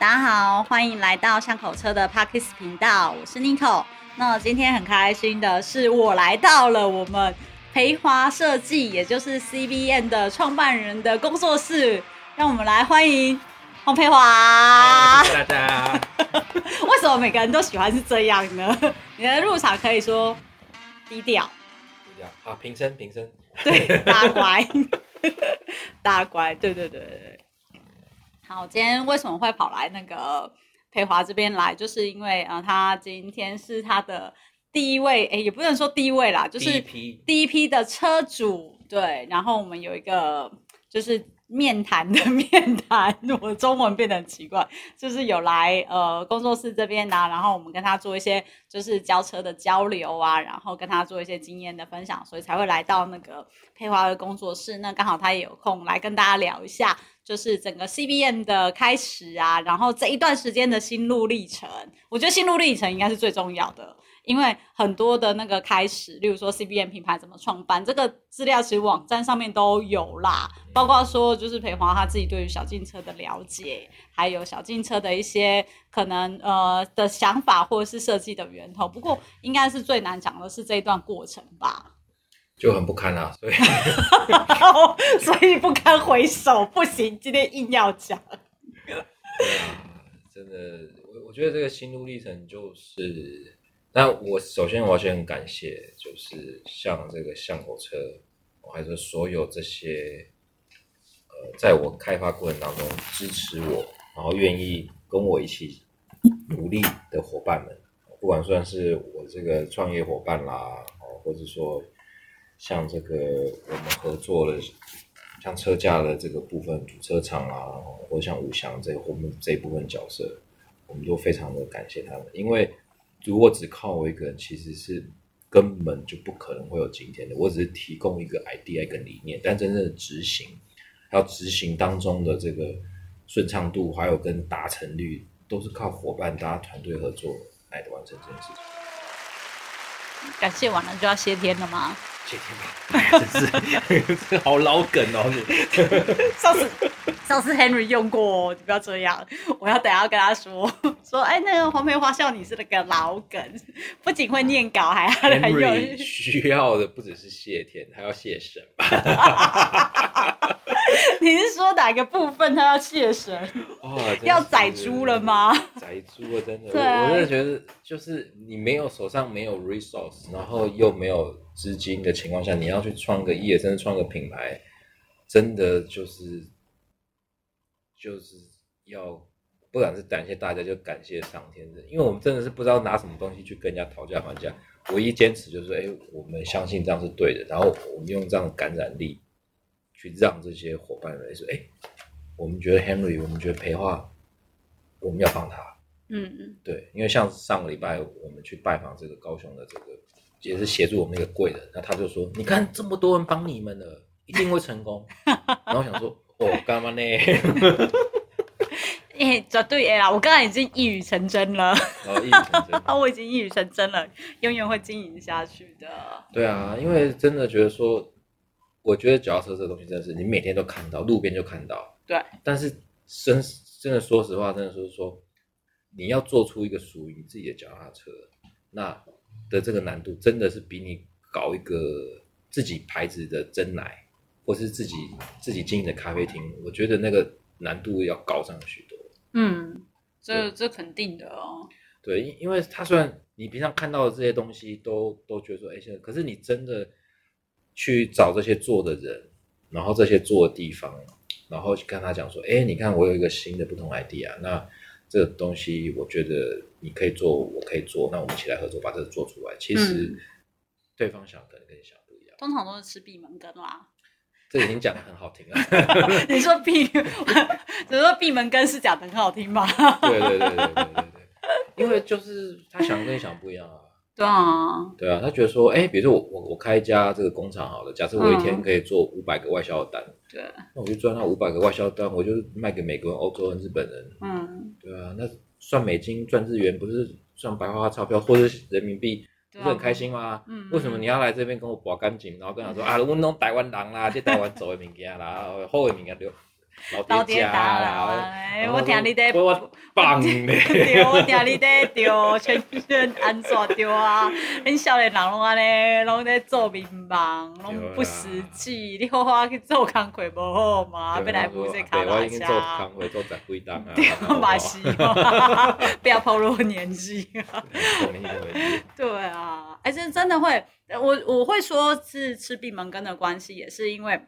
大家好，欢迎来到巷口车的 Podcast 频道，我是 Nico。那今天很开心的是，我来到了我们培华设计，也就是 CBN 的创办人的工作室，让我们来欢迎黄培华。谢谢大家。为什么每个人都喜欢是这样呢？你的入场可以说低调，低调啊，平身平身，对，大乖，大乖，对对对对。好，今天为什么会跑来那个培华这边来？就是因为啊、呃，他今天是他的第一位，哎，也不能说第一位啦，就是第一批的车主。对，然后我们有一个就是面谈的面谈，我中文变得很奇怪，就是有来呃工作室这边呢、啊，然后我们跟他做一些就是交车的交流啊，然后跟他做一些经验的分享，所以才会来到那个佩华的工作室。那刚好他也有空来跟大家聊一下。就是整个 CBM 的开始啊，然后这一段时间的心路历程，我觉得心路历程应该是最重要的，因为很多的那个开始，例如说 CBM 品牌怎么创办，这个资料其实网站上面都有啦，包括说就是培华他自己对于小径车的了解，还有小径车的一些可能呃的想法或者是设计的源头。不过应该是最难讲的是这一段过程吧。就很不堪啊，所以 所以不堪回首，不行，今天硬要讲。真的，我我觉得这个心路历程就是，那我首先我要先感谢，就是像这个巷口车，还是所有这些呃，在我开发过程当中支持我，然后愿意跟我一起努力的伙伴们，不管算是我这个创业伙伴啦，哦，或者说。像这个我们合作的，像车架的这个部分，主车厂啊，或者像五祥这个我们这一部分角色，我们都非常的感谢他们。因为如果只靠我一个人，其实是根本就不可能会有今天的。我只是提供一个 idea 跟理念，但真正的执行，还有执行当中的这个顺畅度，还有跟达成率，都是靠伙伴大家团队合作来完成这件事情。感谢完了就要谢天了吗？谢天吧，真是 好老梗哦！上次上次 Henry 用过哦，你不要这样，我要等下跟他说说，哎，那个黄梅花笑你是那个老梗，不仅会念稿，还还有 Henry 需要的不只是谢天，还要谢神吧。你是说哪个部分他要谢神？哦，要宰猪了吗？宰猪了，真的，对我，我真的觉得，就是你没有手上没有 resource，然后又没有资金的情况下，你要去创个业，甚至创个品牌，真的就是就是要，不管是感谢大家，就感谢上天的，因为我们真的是不知道拿什么东西去跟人家讨价还价，唯一坚持就是，哎，我们相信这样是对的，然后我们用这样的感染力。去让这些伙伴来说，哎，我们觉得 Henry，我们觉得培华，我们要帮他。嗯嗯，对，因为像上个礼拜我们去拜访这个高雄的这个，也是协助我们那个贵人，那他就说，你看这么多人帮你们了，一定会成功。然后我想说，哦，干嘛呢？哎，绝对啦！我刚才已经一语成真了。哦，一语成真。啊，我已经一语成真了，永远会经营下去的。对啊，因为真的觉得说。我觉得脚踏车这个东西真的是你每天都看到，路边就看到。对。但是真真的说实话，真的是说，你要做出一个属于你自己的脚踏车，那的这个难度真的是比你搞一个自己牌子的真奶，或是自己自己经营的咖啡厅，我觉得那个难度要高上许多。嗯，这这肯定的哦。对，因因为他虽然你平常看到的这些东西都都觉得说，哎，现在可是你真的。去找这些做的人，然后这些做的地方，然后去跟他讲说：“哎，你看我有一个新的不同 idea，那这个东西我觉得你可以做，我可以做，那我们一起来合作把这个做出来。”其实对方想可能跟你想不一样。通常都是吃闭门羹啦。这已经讲的很好听了。你说闭，你说闭门羹是讲的很好听吗？对对对对对对对，因为就是他想跟你想不一样啊。对啊，对啊，他觉得说，哎，比如说我我我开一家这个工厂好了，假设我一天可以做五百个外销的单，对，那我就赚那五百个外销单，我就卖给美国人、欧洲人、日本人，嗯，对啊，那算美金赚日元，不是算白花花钞票或者是人民币，不是很开心吗？嗯，为什么你要来这边跟我拔干净，然后跟他说 啊，我弄台湾人啦，这台湾做的物件啦，好的物件就老爹家啦，我听你在，我棒嘞！对，我听你在对，全身安怎对啊？恁少年人拢安尼，拢在做民梦，拢不实际。你好好去做工课无好嘛？要来补这卡拉车。我已经做工课做十几档啊。对，嘛是，不要暴露年纪。对啊，哎，这真的会，我我会说是吃闭门羹的关系，也是因为。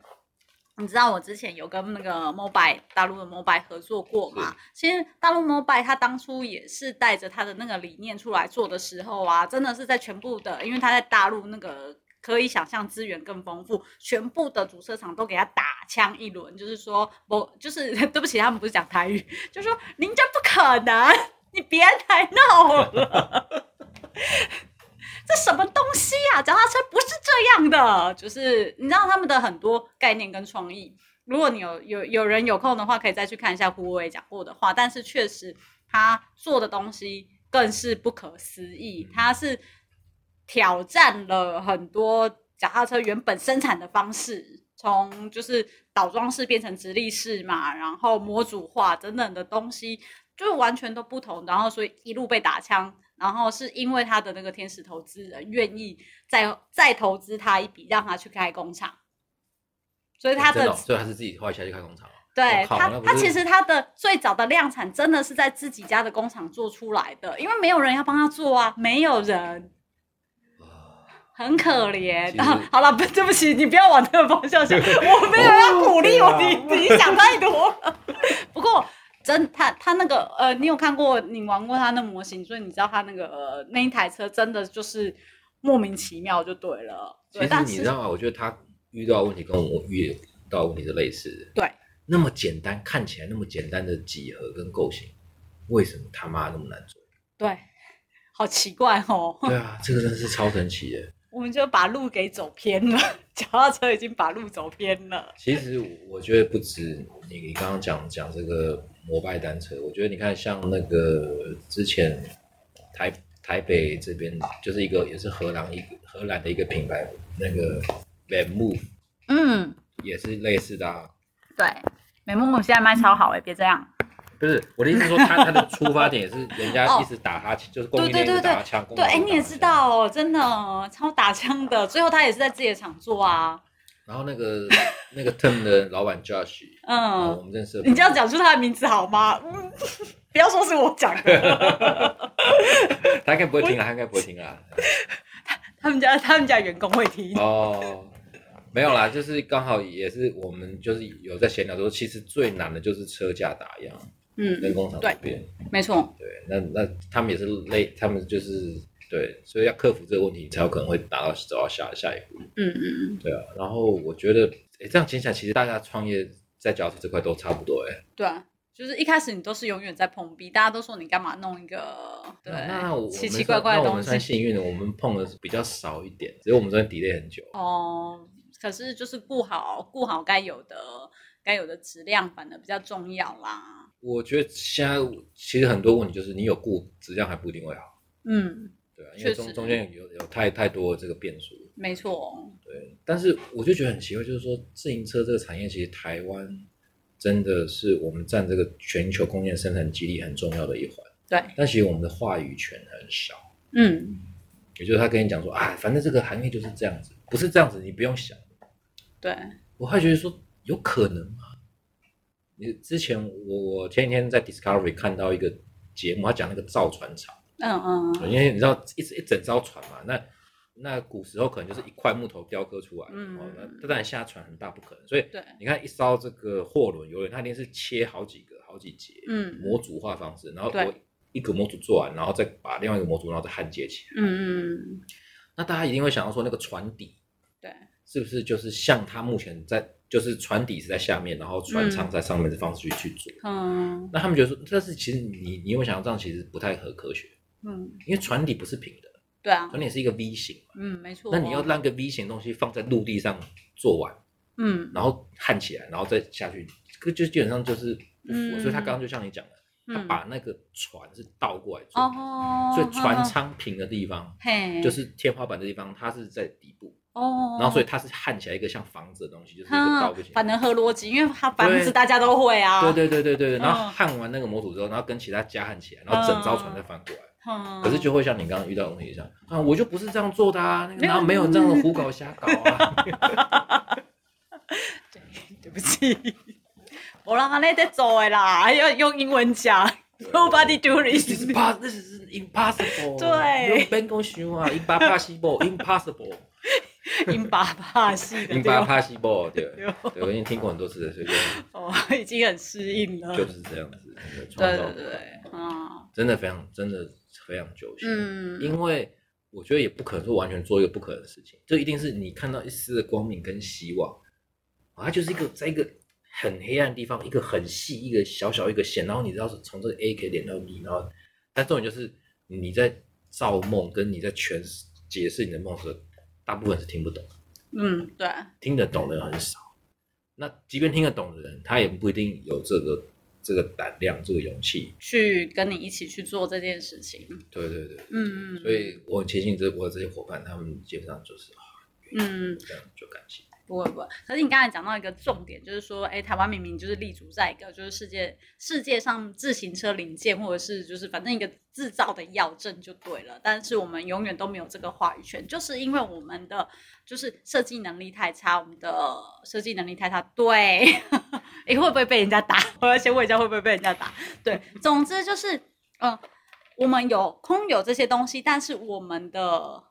你知道我之前有跟那个 Mobile 大陆的 Mobile 合作过嘛？其实大陆 Mobile 他当初也是带着他的那个理念出来做的时候啊，真的是在全部的，因为他在大陆那个可以想象资源更丰富，全部的主车厂都给他打枪一轮，就是说不，就是 对不起，他们不是讲台语，就是说您这不可能，你别来闹了。这什么东西呀？脚踏车不是这样的，就是你知道他们的很多概念跟创意。如果你有有有人有空的话，可以再去看一下胡伟讲过的话。但是确实，他做的东西更是不可思议。他是挑战了很多脚踏车原本生产的方式，从就是倒装式变成直立式嘛，然后模组化等等的东西，就完全都不同。然后所以一路被打枪。然后是因为他的那个天使投资人愿意再再投资他一笔，让他去开工厂，所以他的，所以他是自己花钱去开工厂。对他，他其实他的最早的量产真的是在自己家的工厂做出来的，因为没有人要帮他做啊，没有人，很可怜。好了，不，对不起，你不要往这个方向想，我没有要鼓励我，你你想太多了。不过。真他他那个呃，你有看过你玩过他那模型，所以你知道他那个、呃、那一台车真的就是莫名其妙就对了。对，其实你知道吗？我觉得他遇到问题跟我遇到问题是类似的。对，那么简单，看起来那么简单的几何跟构型，为什么他妈那么难做？对，好奇怪哦。对啊，这个真的是超神奇的。我们就把路给走偏了，脚踏车已经把路走偏了。其实我觉得不止你，你刚刚讲讲这个摩拜单车，我觉得你看像那个之前台台北这边就是一个也是荷兰一个荷兰的一个品牌，那个 VanMoof，嗯，也是类似的啊。对，VanMoof 现在卖超好哎，别这样。不是我的意思，说他他的出发点也是人家一直打他，就是供应链打枪。对，哎，你也知道哦，真的超打枪的。最后他也是在自己的厂做啊。然后那个那个 Term 的老板 Josh，嗯，我们认识。你这样讲出他的名字好吗？嗯，不要说是我讲的。他应该不会听啊，他应该不会听啊。他他们家他们家员工会听哦。没有啦，就是刚好也是我们就是有在闲聊说，其实最难的就是车架打样。嗯，人工厂这边，没错，对，那那他们也是累，他们就是对，所以要克服这个问题，才有可能会达到走到下下一步。嗯嗯嗯，对啊。然后我觉得，哎，这样听起来，其实大家创业在脚踏车这块都差不多，哎。对啊，就是一开始你都是永远在碰壁，大家都说你干嘛弄一个对那我奇奇怪怪的东西。那我们算幸运的，我们碰的是比较少一点，只是我们这边 delay 很久。哦，可是就是顾好顾好该有的该有的质量，反而比较重要啦。我觉得现在其实很多问题就是你有顾质量还不一定会好，嗯，对啊，因为中中间有有太太多这个变数，没错，对，但是我就觉得很奇怪，就是说自行车这个产业其实台湾真的是我们占这个全球工业生产基地很重要的一环，对，但其实我们的话语权很少，嗯，也就是他跟你讲说啊，反正这个行业就是这样子，不是这样子你不用想，对，我还觉得说有可能吗？之前我我前几天在 Discovery 看到一个节目，他讲那个造船厂，嗯嗯，因为你知道一一整艘船嘛，那那古时候可能就是一块木头雕刻出来，嗯，那当然现在船很大不可能，所以对，你看一艘这个货轮游轮，它一定是切好几个好几节，嗯，模组化方式，然后我一个模组做完，然后再把另外一个模组然后再焊接起来，嗯嗯，那大家一定会想到说那个船底，对，是不是就是像它目前在。就是船底是在下面，然后船舱在上面的方式去去做。嗯，那他们觉得说，但是其实你你有没有想到这样其实不太合科学？嗯，因为船底不是平的。对啊，船底是一个 V 型。嗯，没错。那你要让个 V 型东西放在陆地上做完，嗯，然后焊起来，然后再下去，这就基本上就是不符合。所以他刚刚就像你讲的，他把那个船是倒过来做，所以船舱平的地方，嘿，就是天花板的地方，它是在底部。哦，然后所以它是焊起来一个像房子的东西，就是一个倒不起来。反正合逻辑，因为它房子大家都会啊。对对对对对，然后焊完那个模组之后，然后跟其他加焊起来，然后整艘船再翻过来。嗯。可是就会像你刚刚遇到的问题一样，啊，我就不是这样做的啊，然后没有这样的胡搞瞎搞啊。对，对不起，我让他那在做的啦，还要用英文讲。Nobody do this. This is impossible. 对。用边工想啊，impossible, impossible. impossible. impossible. 对。对，我已经听过很多次了，所以就 哦，已经很适应了。就是这样子，对对对，嗯，真的非常，真的非常揪心。嗯。因为我觉得也不可能说完全做一个不可能的事情，这一定是你看到一丝的光明跟希望，它就是一个在一个。很黑暗的地方，一个很细，一个小小一个线，然后你知道是从这个 A 可以连到 B，然后，但重点就是你在造梦，跟你在诠释解释你的梦时，大部分是听不懂。嗯，对，听得懂的人很少。那即便听得懂的人，他也不一定有这个这个胆量、这个勇气去跟你一起去做这件事情。对对对，嗯嗯。所以我很庆幸这我的这些伙伴，他们基本上就是啊，嗯，这样就感谢。不会不会，可是你刚才讲到一个重点，就是说，哎，台湾明明就是立足在一个就是世界世界上自行车零件，或者是就是反正一个制造的要镇就对了，但是我们永远都没有这个话语权，就是因为我们的就是设计能力太差，我们的设计能力太差。对，哎，会不会被人家打？我要先问一下，会不会被人家打？对，总之就是，嗯、我们有空有这些东西，但是我们的。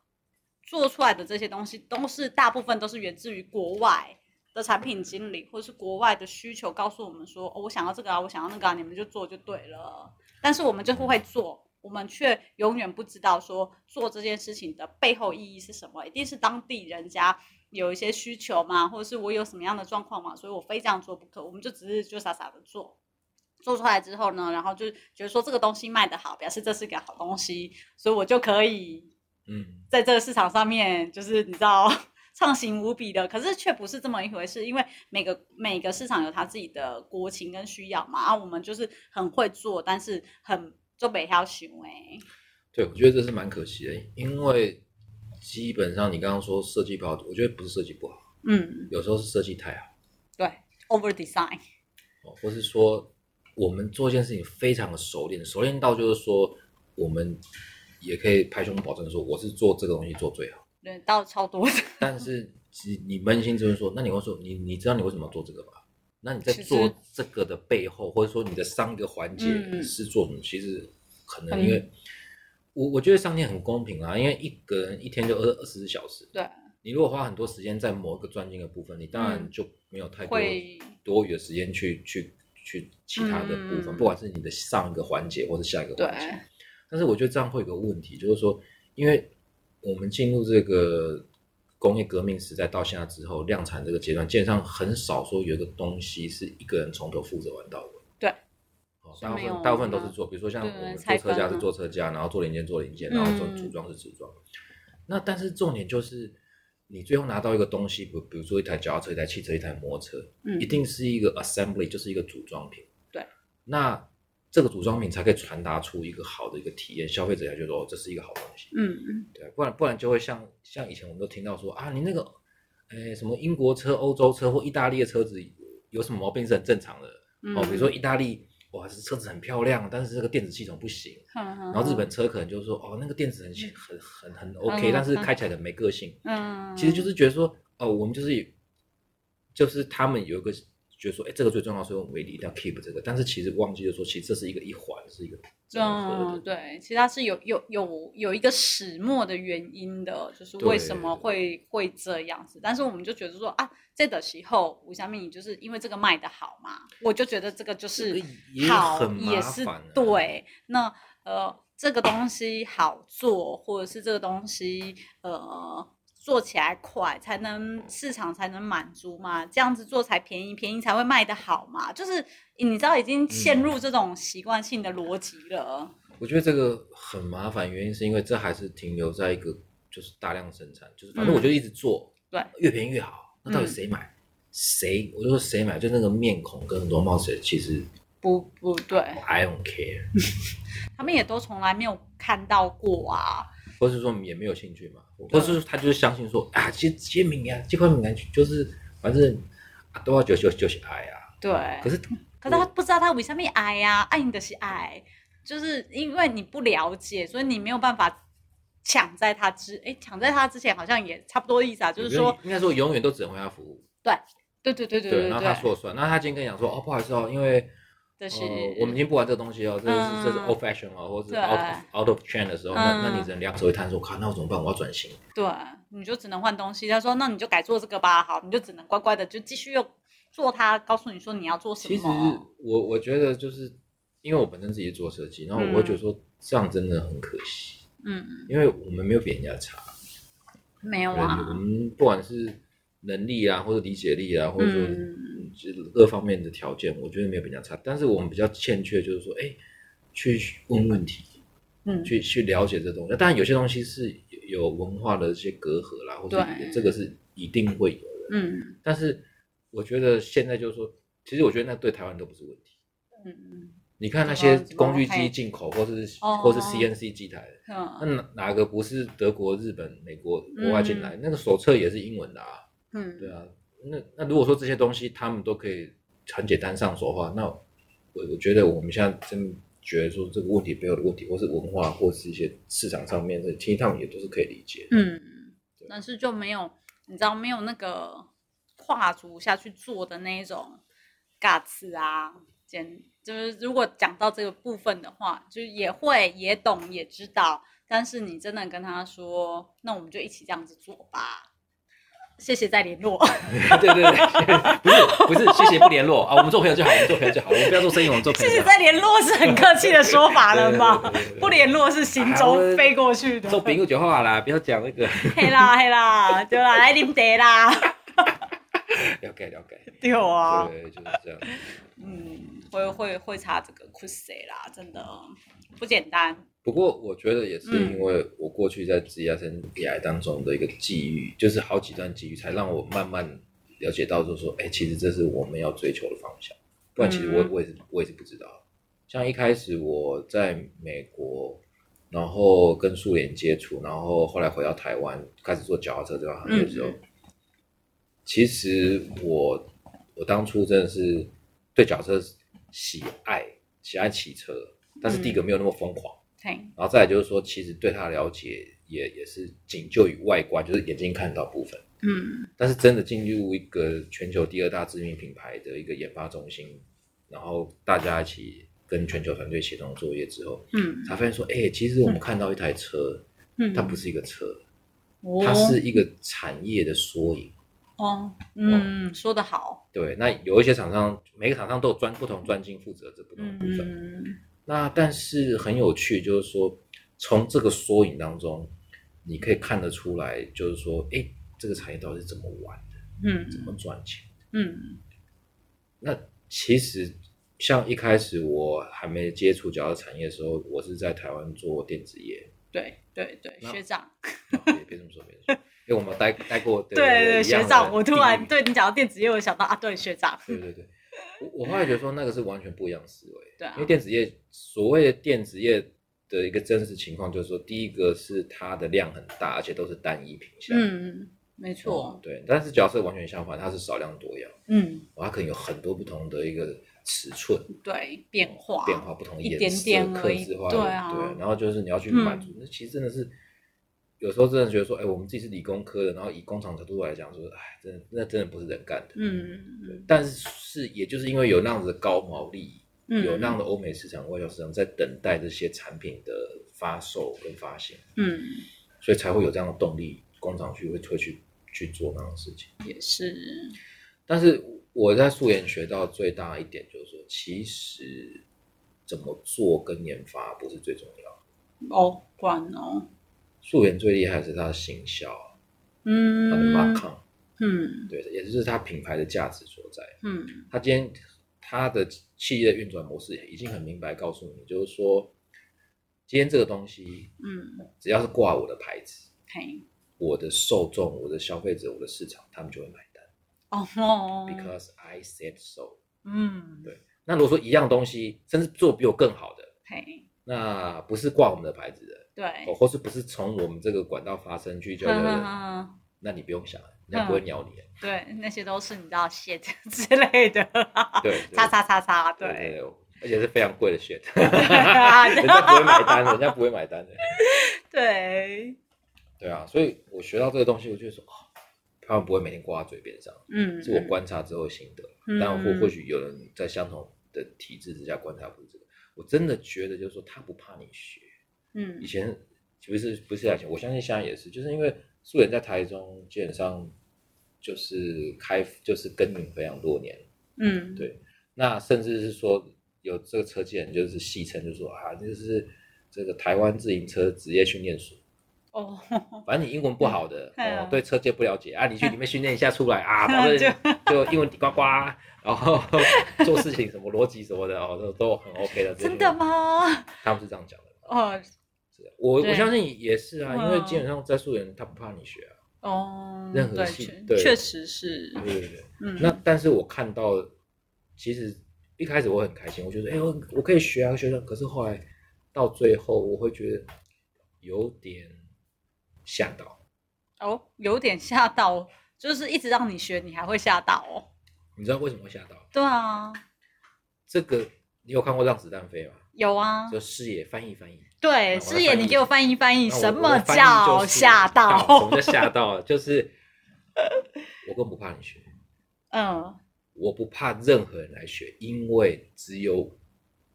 做出来的这些东西都是大部分都是源自于国外的产品经理，或者是国外的需求告诉我们说，哦，我想要这个啊，我想要那个啊，你们就做就对了。但是我们就不会做，我们却永远不知道说做这件事情的背后意义是什么。一定是当地人家有一些需求嘛，或者是我有什么样的状况嘛，所以我非这样做不可。我们就只是就傻傻的做，做出来之后呢，然后就觉得说这个东西卖得好，表示这是个好东西，所以我就可以。嗯，在这个市场上面，就是你知道畅行无比的，可是却不是这么一回事，因为每个每个市场有它自己的国情跟需要嘛。啊，我们就是很会做，但是很做北漂行为。对，我觉得这是蛮可惜的，因为基本上你刚刚说设计不好，我觉得不是设计不好，嗯，有时候是设计太好，对，over design，哦，或是说我们做一件事情非常的熟练，熟练到就是说我们。也可以拍胸保证说，我是做这个东西做最好。对，到超多的。但是，你扪心自问说，那你会说，你你知道你为什么要做这个吧？那你在做这个的背后，或者说你的上一个环节是做什么？嗯、其实可能因为，嗯、我我觉得上天很公平啊，因为一个人一天就二二十四小时。对。你如果花很多时间在某一个专精的部分，你当然就没有太多多余的时间去去去其他的部分，嗯、不管是你的上一个环节或者下一个环节。但是我觉得这样会有个问题，就是说，因为我们进入这个工业革命时代到现在之后，量产这个阶段，基本上很少说有一个东西是一个人从头负责完到尾。对，哦，大部分大部分都是做，比如说像我们做车架是做车架，然后做零件做零件，然后做组装是组装。嗯、那但是重点就是，你最后拿到一个东西，比比如说一台脚踏车、一台汽车、一台摩托车，嗯、一定是一个 assembly，就是一个组装品。对，那。这个组装品才可以传达出一个好的一个体验，消费者才觉得哦，这是一个好东西。嗯嗯，对，不然不然就会像像以前我们都听到说啊，你那个，哎，什么英国车、欧洲车或意大利的车子有什么毛病是很正常的。嗯、哦，比如说意大利，哇，是车子很漂亮，但是这个电子系统不行。嗯嗯、然后日本车可能就是说，哦，那个电子很很很很 OK，、嗯、但是开起来很没个性。嗯，其实就是觉得说，哦，我们就是就是他们有一个。觉得说，哎，这个最重要，所以我们一定要 keep 这个。但是其实忘记了说，其实这是一个一环，是一个。嗯，对，其实它是有有有有一个始末的原因的，就是为什么会会这样子。但是我们就觉得说啊，这的时候吴香蜜就是因为这个卖的好嘛，我就觉得这个就是好，也，也是对。那呃，这个东西好做，或者是这个东西呃。做起来快，才能市场才能满足嘛，这样子做才便宜，便宜才会卖得好嘛。就是你知道，已经陷入这种习惯性的逻辑了。嗯，我觉得这个很麻烦，原因是因为这还是停留在一个就是大量生产，就是反正我就一直做，嗯、对，越便宜越好。那到底谁买？嗯、谁？我就说谁买？就那个面孔跟容貌谁？其实不不对，I don't care。他们也都从来没有看到过啊。或是说也没有兴趣嘛，或是他就是相信说啊，其实签名啊，这块名就是反正啊都要就就就是爱啊。对。可是可是他不知道他为什么爱呀？爱你的是爱，就是因为你不了解，所以你没有办法抢在他之哎，抢在他之前好像也差不多意思啊，就是说应该说永远都只能为他服务。对对对对对对。然后他说了算，那他今天跟你讲说哦，不好意思哦，因为。是呃，我们已经不玩这个东西哦，这是这是 old fashion 哦，或者是 out out of trend 的时候，那那你只能两手一摊说，靠，那我怎么办？我要转型。对，你就只能换东西。他说，那你就改做这个吧。好，你就只能乖乖的就继续用做它。告诉你说你要做什么。其实我我觉得就是因为我本身自己做设计，然后我会觉得说这样真的很可惜。嗯，因为我们没有比人家差。没有啊。我们不管是能力啊，或者理解力啊，或者说。各方面的条件，我觉得没有比较差，但是我们比较欠缺，就是说，哎，去问问题，嗯，去去了解这东西。当然，有些东西是有文化的一些隔阂啦，或者这个是一定会有的，嗯。但是我觉得现在就是说，其实我觉得那对台湾都不是问题，嗯嗯。你看那些工具机进口，或是或是 CNC 机台，那哪哪个不是德国、日本、美国国外进来？那个手册也是英文的啊，嗯，对啊。那那如果说这些东西他们都可以很简单上手的话，那我我觉得我们现在真觉得说这个问题背后的问题，或是文化，或是一些市场上面的，其实他们也都是可以理解。嗯，但是就没有你知道没有那个跨足下去做的那一种 guts 啊，简就是如果讲到这个部分的话，就也会也懂也知道，但是你真的跟他说，那我们就一起这样子做吧。谢谢再联络。对 对对，不是不是，谢谢不联络啊，我们做朋友就好，我们做朋友就好，我们不要做生意，我们做朋友。谢谢再联络是很客气的说法了吗？不联络是行舟飞过去的。做朋友就好啦，不要讲那个。嘿啦嘿啦，对啦，来啉茶啦。了解了解。对啊。对，就是这样。嗯，会会会查这个酷死啦，真的不简单。不过我觉得也是因为我过去在职业生涯当中的一个际遇，嗯、就是好几段际遇，才让我慢慢了解到，就是说，哎，其实这是我们要追求的方向。不然，其实我我也是我也是不知道。像一开始我在美国，然后跟苏联接触，然后后来回到台湾，开始做脚踏车这个行业的时候，嗯、其实我我当初真的是对脚踏车喜爱喜爱骑车，但是第一个没有那么疯狂。然后再来就是说，其实对他的了解也也是仅就于外观，就是眼睛看到部分。嗯，但是真的进入一个全球第二大知名品牌的一个研发中心，然后大家一起跟全球团队协同作业之后，嗯，才发现说，哎，其实我们看到一台车，嗯，它不是一个车，它是一个产业的缩影。哦，嗯，说得好。对，那有一些厂商，每个厂商都有专不同专精负责这不同的部分。嗯。那但是很有趣，就是说从这个缩影当中，你可以看得出来，就是说，哎，这个产业到底是怎么玩的，嗯，怎么赚钱，嗯。那其实像一开始我还没接触脚踏产业的时候，我是在台湾做电子业，对对对，学长，别别这么说，别这么说，因为我们待待过，对对学长，我突然对你讲到电子业，我想到啊，对学长，对对对。我我后来觉得说那个是完全不一样的思维，对啊，因为电子业所谓的电子业的一个真实情况就是说，第一个是它的量很大，而且都是单一品项，嗯，没错，嗯，对。但是角色完全相反，它是少量多样，嗯，它可能有很多不同的一个尺寸，对，变化变化不同颜色，客制化，对啊，对。然后就是你要去满足，那其实真的是。有时候真的觉得说，哎，我们自己是理工科的，然后以工厂角度来讲，说，哎，真的那真的不是人干的。嗯对，但是是也就是因为有那样子的高毛利，嗯，有那样的欧美市场、外销市场在等待这些产品的发售跟发行，嗯，所以才会有这样的动力，工厂去会会去去做那样的事情。也是。但是我在素颜学到最大一点就是说，其实怎么做跟研发不是最重要。哦，管哦。素颜最厉害的是它的行销，嗯，它的 marketing，嗯，对的，也就是它品牌的价值所在，嗯，它今天它的企业的运转模式已经很明白告诉你，就是说，今天这个东西，嗯，只要是挂我的牌子，嘿，我的受众、我的消费者、我的市场，他们就会买单，哦，because I said so，嗯，对。那如果说一样东西，甚至做比我更好的，嘿，那不是挂我们的牌子的。对，或是不是从我们这个管道发生去交流，那你不用想，人家不会鸟你。对，那些都是你知道 shit 之类的，对，叉叉叉叉，对，而且是非常贵的 shit，人家不会买单的，人家不会买单的。对，对啊，所以我学到这个东西，我就说，他们不会每天挂在嘴边上，嗯，是我观察之后的心得，但或或许有人在相同的体制之下观察不是这个，我真的觉得就是说他不怕你学。嗯，以前其实不是以前，我相信现在也是，就是因为素颜在台中基本上就是开就是耕耘非常多年，嗯，对，那甚至是说有这个车界人就是戏称就说啊，就是这个台湾自行车职业训练所哦，反正你英文不好的、嗯、哦，对车界不了解啊，你去里面训练一下出来啊，反正就英文呱呱，然后 做事情什么逻辑什么的哦，都都很 OK 的，真的吗？他们是这样讲的哦。我我相信也是啊，因为基本上在素人他不怕你学啊，哦，任何戏对，确实是，对对对，嗯，那但是我看到，其实一开始我很开心，我觉得哎，我我可以学啊，学生，可是后来到最后，我会觉得有点吓到，哦，有点吓到，就是一直让你学，你还会吓到哦，你知道为什么会吓到？对啊，这个你有看过《让子弹飞》吗？有啊，就师爷翻译翻译。对，师爷，你给我翻译翻译，什么叫吓到？什么叫吓到？就是 我更不怕你学，嗯，我不怕任何人来学，因为只有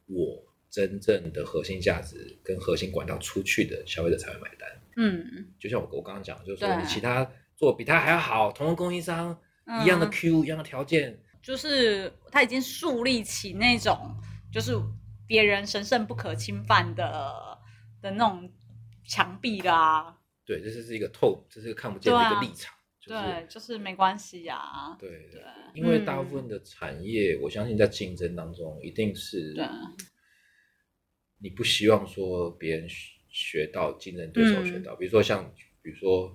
我真正的核心价值跟核心管道出去的消费者才会买单。嗯，就像我我刚刚讲，就是说你其他做比他还要好，同个供应商一样的 Q，一样的条件，就是他已经树立起那种就是别人神圣不可侵犯的。的那种墙壁啦，对，这是一个透，这是看不见的一个立场，对，就是没关系呀，对对，因为大部分的产业，我相信在竞争当中，一定是，你不希望说别人学到竞争对手学到，比如说像，比如说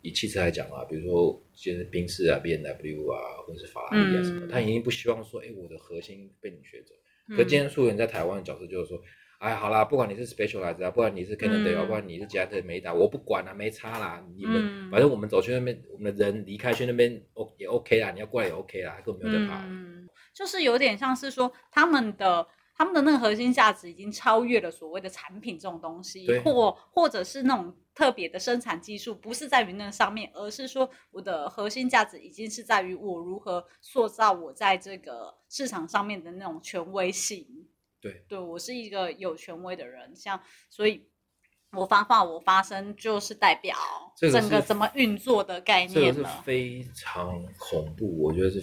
以汽车来讲啊，比如说现在宾士啊、B N W 啊，或者是法拉利啊什么，他已经不希望说，哎，我的核心被你学走。可今天素媛在台湾的角色就是说。哎，好啦，不管你是 Specialized 啊，不管你是 Cannondale 啊，不管你是捷安特、美打，我不管啦，没差啦。你们反正我们走去那边，我们的人离开去那边，O 也 OK 啦。你要过来也 OK 啦，根本没有在怕。嗯，就是有点像是说，他们的他们的那个核心价值已经超越了所谓的产品这种东西，或或者是那种特别的生产技术，不是在于那个上面，而是说我的核心价值已经是在于我如何塑造我在这个市场上面的那种权威性。对，对我是一个有权威的人，像所以，我发话我发声就是代表整个怎么运作的概念了，这个是非常恐怖，我觉得是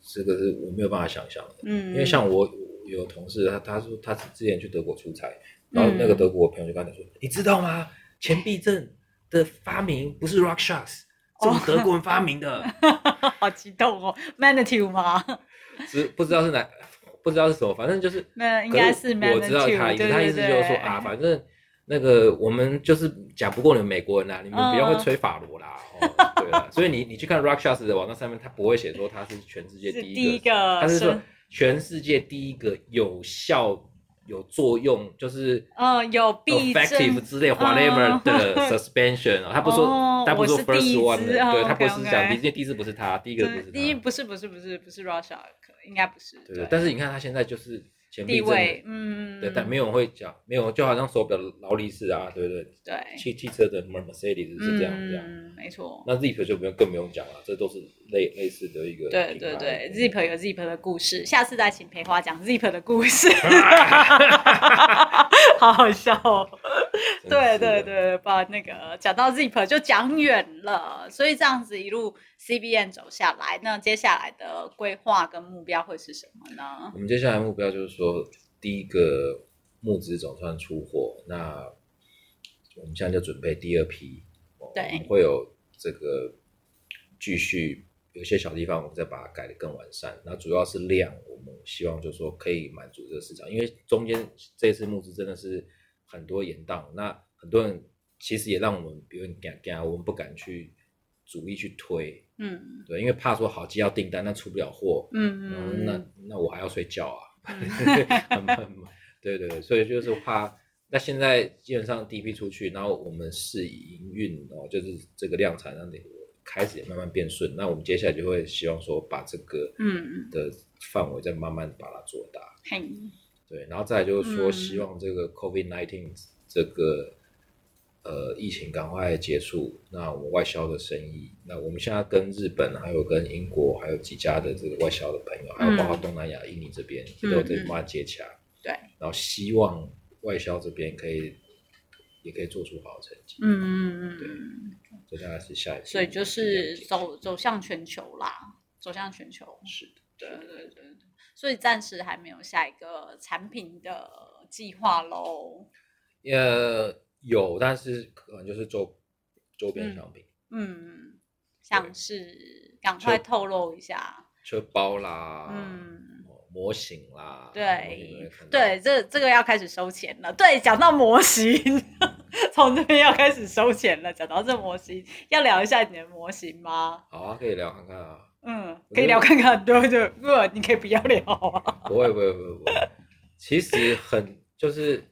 这个是我没有办法想象的，嗯，因为像我有同事，他他说他之前去德国出差，然后那个德国朋友就跟他说，嗯、你知道吗？前避震的发明不是 RockShox，是德国人发明的，哦、好激动哦，Manitou 吗？是不知道是哪。不知道是什么，反正就是，那应该是我知道他意思，他意思就是说啊，反正那个我们就是讲不过你们美国人啦，你们不要会吹法罗啦，对啦，所以你你去看 RockShox 的网站上面，他不会写说他是全世界第一个，他是说全世界第一个有效有作用，就是嗯有避震之类 whatever 的 suspension，他不说他不说 first one 的，对他不是讲第一第一次不是他，第一个不是他，第一不是不是不是不是 RockShox。应该不是，对，但是你看他现在就是前地位，嗯，对，但没有人会讲，没有，就好像手表的劳力士啊，对不对？对，汽汽车的 Mercedes 是这样、嗯、这样，没错。那 Zeep 就不用更不用讲了，这都是类类似的一个，对对对，Zeep 有 Zeep 的故事，下次再请培华讲 Zeep 的故事，好好笑哦。对对对，把那个讲到 Zeep 就讲远了，所以这样子一路。CBM 走下来，那接下来的规划跟目标会是什么呢？我们接下来目标就是说，第一个募资总算出货，那我们现在就准备第二批，对，会有这个继续有些小地方，我们再把它改得更完善。那主要是量，我们希望就是说可以满足这个市场，因为中间这次募资真的是很多延宕，那很多人其实也让我们，比如你讲讲，我们不敢去。主力去推，嗯，对，因为怕说好机要订单，那出不了货，嗯嗯，那那我还要睡觉啊，对对对，所以就是怕那现在基本上第一批出去，然后我们试营运哦，就是这个量产那你开始也慢慢变顺。那我们接下来就会希望说，把这个嗯的范围再慢慢把它做大。嗯、对，然后再来就是说，希望这个 COVID-19 这个呃疫情赶快结束。那我们外销的生意，那我们现在跟日本、还有跟英国，还有几家的这个外销的朋友，还有包括东南亚、印尼这边，都有在慢慢接洽。对，然后希望。外销这边可以，也可以做出好的成绩。嗯嗯嗯，对，这大概是下一步。所以就是走走向全球啦，走向全球。是的，对对对对。所以暂时还没有下一个产品的计划喽。呃，有，但是可能就是周周边商品。嗯，像是赶快透露一下。车包啦。嗯。模型啦，对对，这这个要开始收钱了。对，讲到模型，从这边要开始收钱了。讲到这模型，要聊一下你的模型吗？好啊，可以聊看看啊。嗯，可以聊看看。对对，不，你可以不要聊啊。不会不会不会不会，其实很就是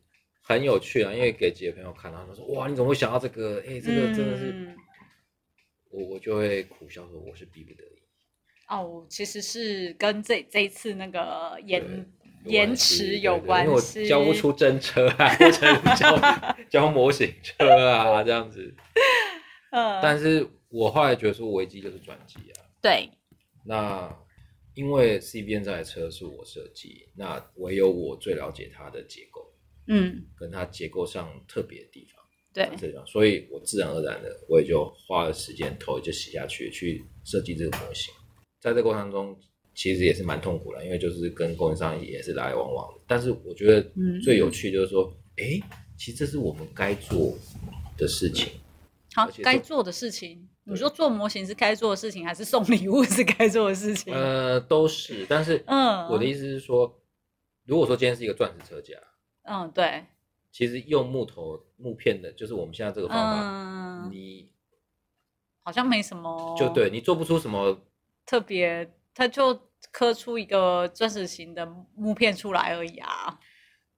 很有趣啊，因为给几个朋友看，他们说哇，你怎么会想到这个？哎，这个真的是，嗯、我我就会苦笑说，我是逼不得已。哦，其实是跟这这一次那个延延迟有关系，因为我交不出真车啊，或者交 交模型车啊这样子。嗯，但是我后来觉得说危机就是转机啊。对。那因为 C B N 这台车是我设计，那唯有我最了解它的结构，嗯，跟它结构上特别的地方，对，这样，所以我自然而然的我也就花了时间头就洗下去去设计这个模型。在这个过程中，其实也是蛮痛苦的，因为就是跟供应商也是来来往往的。但是我觉得最有趣就是说，哎、嗯，其实这是我们该做的事情。好，该做的事情，你说做模型是该做的事情，还是送礼物是该做的事情？呃，都是。但是，嗯，我的意思是说，如果说今天是一个钻石车架，嗯，对，其实用木头木片的，就是我们现在这个方法，嗯、你好像没什么，就对你做不出什么。特别，它就刻出一个钻石型的木片出来而已啊，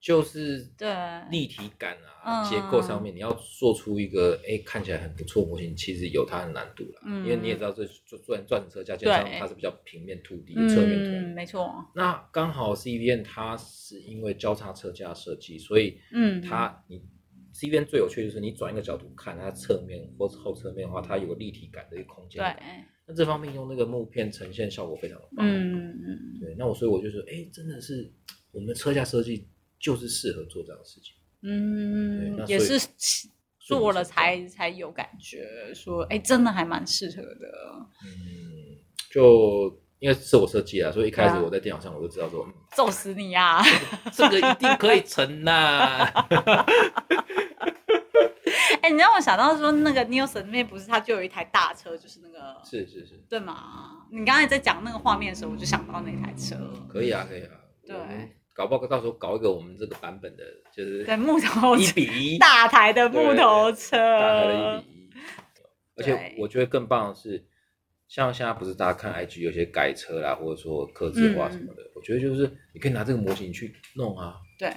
就是对。立体感啊，结构上面你要做出一个哎看起来很不错模型，其实有它的难度了，嗯，因为你也知道这钻钻钻石车架，基本上它是比较平面凸地，侧面凸，没。错。那刚好 C V N 它是因为交叉车架设计，所以嗯，它你 C V N 最有趣的就是你转一个角度看它侧面或是后侧面的话，它有个立体感的一个空间，对。那这方面用那个木片呈现效果非常的棒，嗯嗯，对，那我所以我就说，哎、欸，真的是我们车架设计就是适合做这样的事情，嗯，也是做了才才有感觉，说，哎、欸，真的还蛮适合的，嗯，就因为是我设计啊，所以一开始我在电脑上我就知道说，揍死你呀、啊，这个一定可以成呐、啊。哎、欸，你让我想到说，那个 Nielsen 那边不是他就有一台大车，就是那个是是是，对吗？你刚才在讲那个画面的时候，我就想到那台车。可以啊，可以啊。对，搞不好到时候搞一个我们这个版本的，就是在木头一比一 大台的木头车，大台的一比一。而且我觉得更棒的是，像现在不是大家看 IG 有些改车啦，或者说刻字化什么的，嗯、我觉得就是你可以拿这个模型去弄啊。对。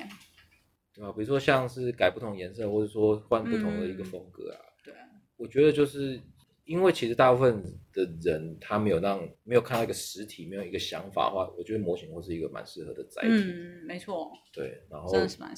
对吧？比如说像是改不同颜色，或者说换不同的一个风格啊。嗯、对，我觉得就是因为其实大部分的人他没有让没有看到一个实体，没有一个想法的话，我觉得模型会是一个蛮适合的载体。嗯，没错。对，然后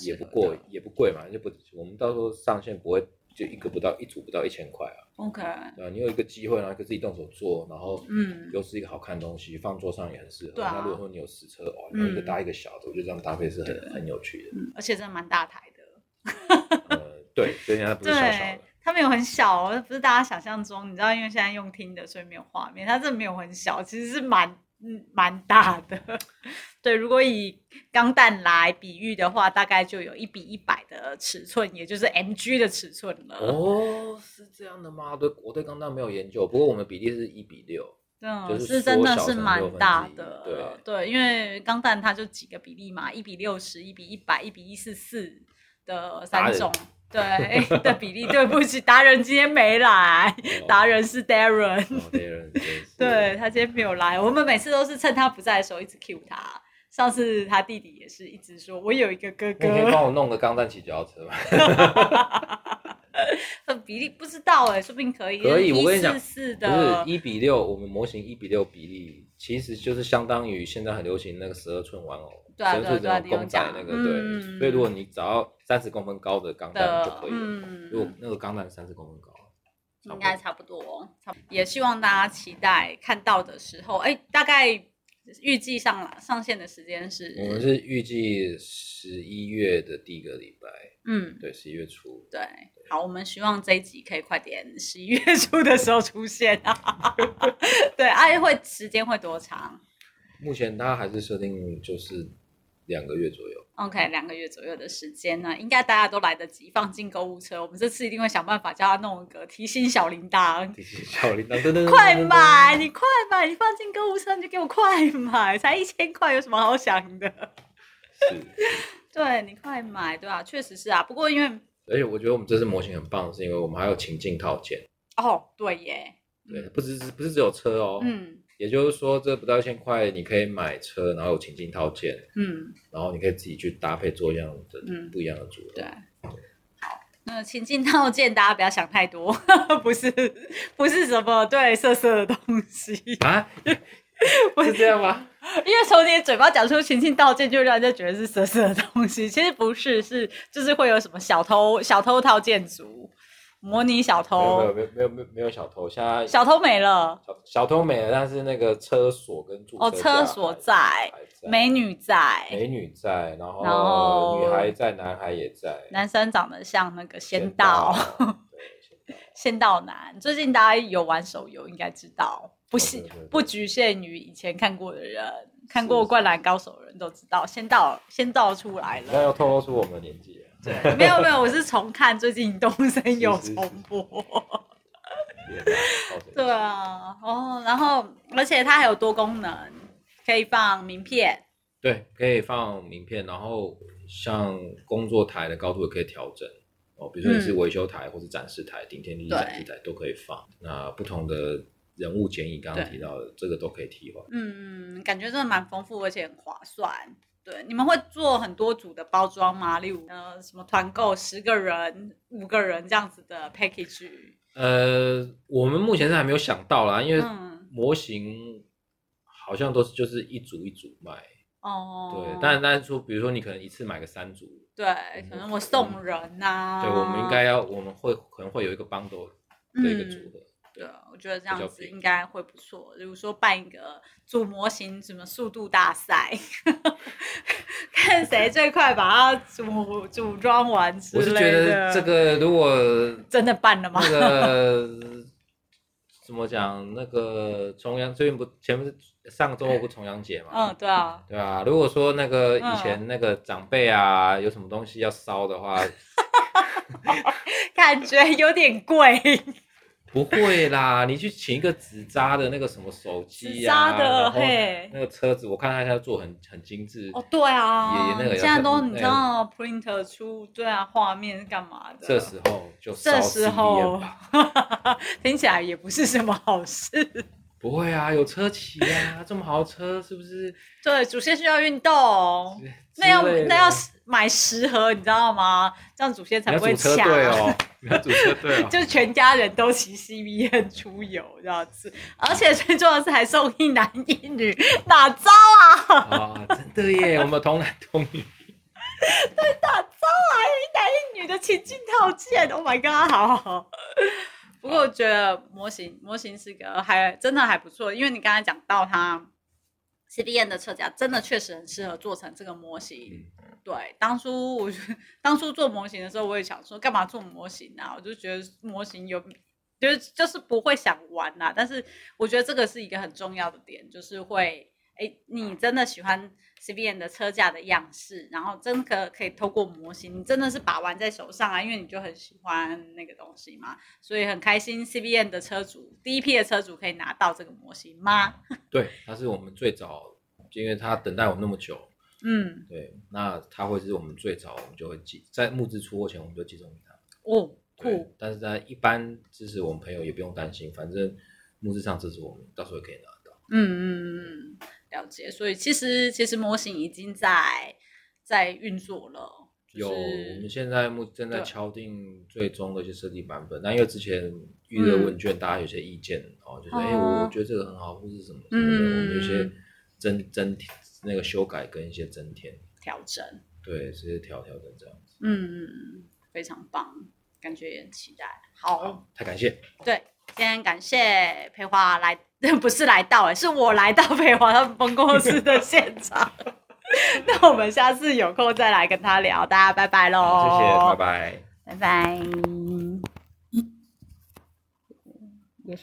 也不贵，也不贵嘛，就不我们到时候上线不会。就一个不到一组不到一千块啊，OK，对，你有一个机会，然后可以自己动手做，然后嗯，又是一个好看的东西，放桌上也很适合。对啊，那如果说你有实车，哇，一个大一个小的，我觉得这样搭配是很很有趣的。嗯，而且真的蛮大台的。呃，对，所以它不是小小的，它没有很小哦，不是大家想象中，你知道，因为现在用听的，所以没有画面，它真的没有很小，其实是蛮。嗯，蛮大的，对。如果以钢弹来比喻的话，大概就有一比一百的尺寸，也就是 MG 的尺寸了。哦，是这样的吗？对，我对钢弹没有研究，不过我们比例是一比六，嗯，就是，是真的是蛮大的。对对，因为钢弹它就几个比例嘛，一比六十，一比一百，一比一四四的三种。对的比例，对不起，达人今天没来，达人是 Darren，哦 对，他今天没有来，我们每次都是趁他不在的时候一直 cue 他，上次他弟弟也是一直说，我有一个哥哥，你可以帮我弄个钢弹骑脚踏车吗？比例不知道哎，说不定可以。可以，我跟你讲，是的，不是一比六，我们模型一比六比例，其实就是相当于现在很流行那个十二寸玩偶，十二寸这种公仔那个，对。所以如果你找到三十公分高的钢弹就可以了。如果那个钢弹三十公分高，应该差不多。也希望大家期待看到的时候，哎，大概。预计上上线的时间是？我们是预计十一月的第一个礼拜。嗯，对，十一月初。对，好，我们希望这一集可以快点十一月初的时候出现啊。对，哎，会时间会多长？目前它还是设定就是。两个月左右，OK，两个月左右的时间呢，应该大家都来得及放进购物车。我们这次一定会想办法叫他弄一个提醒小铃铛，提醒小铃铛，快买，你快买，你放进购物车你就给我快买，才一千块，有什么好想的？是，对，你快买，对啊，确实是啊。不过因为，而且我觉得我们这次模型很棒，是因为我们还有情境套件。哦，对耶，对，不只是不是只有车哦，嗯。也就是说，这不到一千块，你可以买车，然后有情境套件，嗯，然后你可以自己去搭配做一样的、嗯、不一样的组合。对，好，那情境套件大家不要想太多，不是不是什么对色色的东西啊，不是这样吗？因为从你的嘴巴讲出情境套件，就让人家觉得是色色的东西，其实不是，是就是会有什么小偷小偷套件组。模拟小偷。没有没有没有没有没有小偷，现在小偷没了，小小偷没了，但是那个车锁跟驻车哦，车锁在，美女在，美女在，然后然后女孩在，男孩也在，男生长得像那个仙道 仙道男，最近大家有玩手游应该知道，不是不局限于以前看过的人，看过灌篮高手的人都知道，仙道仙道出来了，那要透露出我们的年纪。对，没有没有，我是重看，最近东森有重播。对啊，哦，然后而且它还有多功能，可以放名片。对，可以放名片，然后像工作台的高度也可以调整哦，比如说你是维修台或是展示台、顶天立地展示台都可以放。那不同的人物剪影，刚刚提到的这个都可以替换。嗯嗯，感觉真的蛮丰富，而且很划算。对，你们会做很多组的包装吗？例如，呃，什么团购十个人、五个人这样子的 package？呃，我们目前是还没有想到啦，因为模型好像都是就是一组一组卖。哦、嗯。对，但但是说，比如说你可能一次买个三组。对，可能我送人呐、啊。对，我们应该要，我们会可能会有一个 bundle 的一个组合。嗯对，我觉得这样子应该会不错。比如说办一个组模型什么速度大赛，看谁最快把它组组装完之类的。我是觉得这个如果真的办了吗？那个 怎么讲？那个重阳最近不前不是上个周末不重阳节嘛？嗯，对啊，对啊。如果说那个以前那个长辈啊，有什么东西要烧的话，感觉有点贵。不会啦，你去请一个纸扎的那个什么手机呀，然后那个车子，我看他现在做很很精致。哦，对啊，现在都你知道 printer 出对啊，画面是干嘛的？这时候就这时候，听起来也不是什么好事。不会啊，有车骑啊，这么好的车是不是？对，祖先需要运动，那要那要买十盒，你知道吗？这样祖先才不会抢。对哦。你要组车队哦，就全家人都骑 CBN 出游这样子，而且最重要的是还送一男一女，哪招啊？啊，真的耶，我们同男同女，对，哪招啊？一男一女的情境套件，Oh my god，好好。不过我觉得模型模型是个还真的还不错，因为你刚才讲到它，C B N 的车架，真的确实很适合做成这个模型。嗯对，当初我 当初做模型的时候，我也想说，干嘛做模型啊？我就觉得模型有，就是就是不会想玩啦。但是我觉得这个是一个很重要的点，就是会，哎，你真的喜欢 CVN 的车架的样式，然后真的可可以透过模型，你真的是把玩在手上啊，因为你就很喜欢那个东西嘛，所以很开心 C B N 的车主第一批的车主可以拿到这个模型吗？对，他是我们最早，因为他等待我那么久。嗯，对，那他会是我们最早，我们就会寄在募资出货前，我们就寄送给他。哦，酷！但是在一般支持我们朋友也不用担心，反正募资上支持我们，到时候也可以拿到。嗯嗯嗯，了解。所以其实其实模型已经在在运作了。有，我们现在目正在敲定最终的一些设计版本。那因为之前预热问卷，大家有些意见哦，就是哎，我觉得这个很好，或是什么什么的，我们有些增增那个修改跟一些增添调整，对，这些调调整这样子。嗯，非常棒，感觉也很期待。好，太感谢。对，今天感谢培华来，不是来到哎，是我来到培华他们分公司的现场。那我们下次有空再来跟他聊，大家拜拜喽！谢谢，拜拜，拜拜。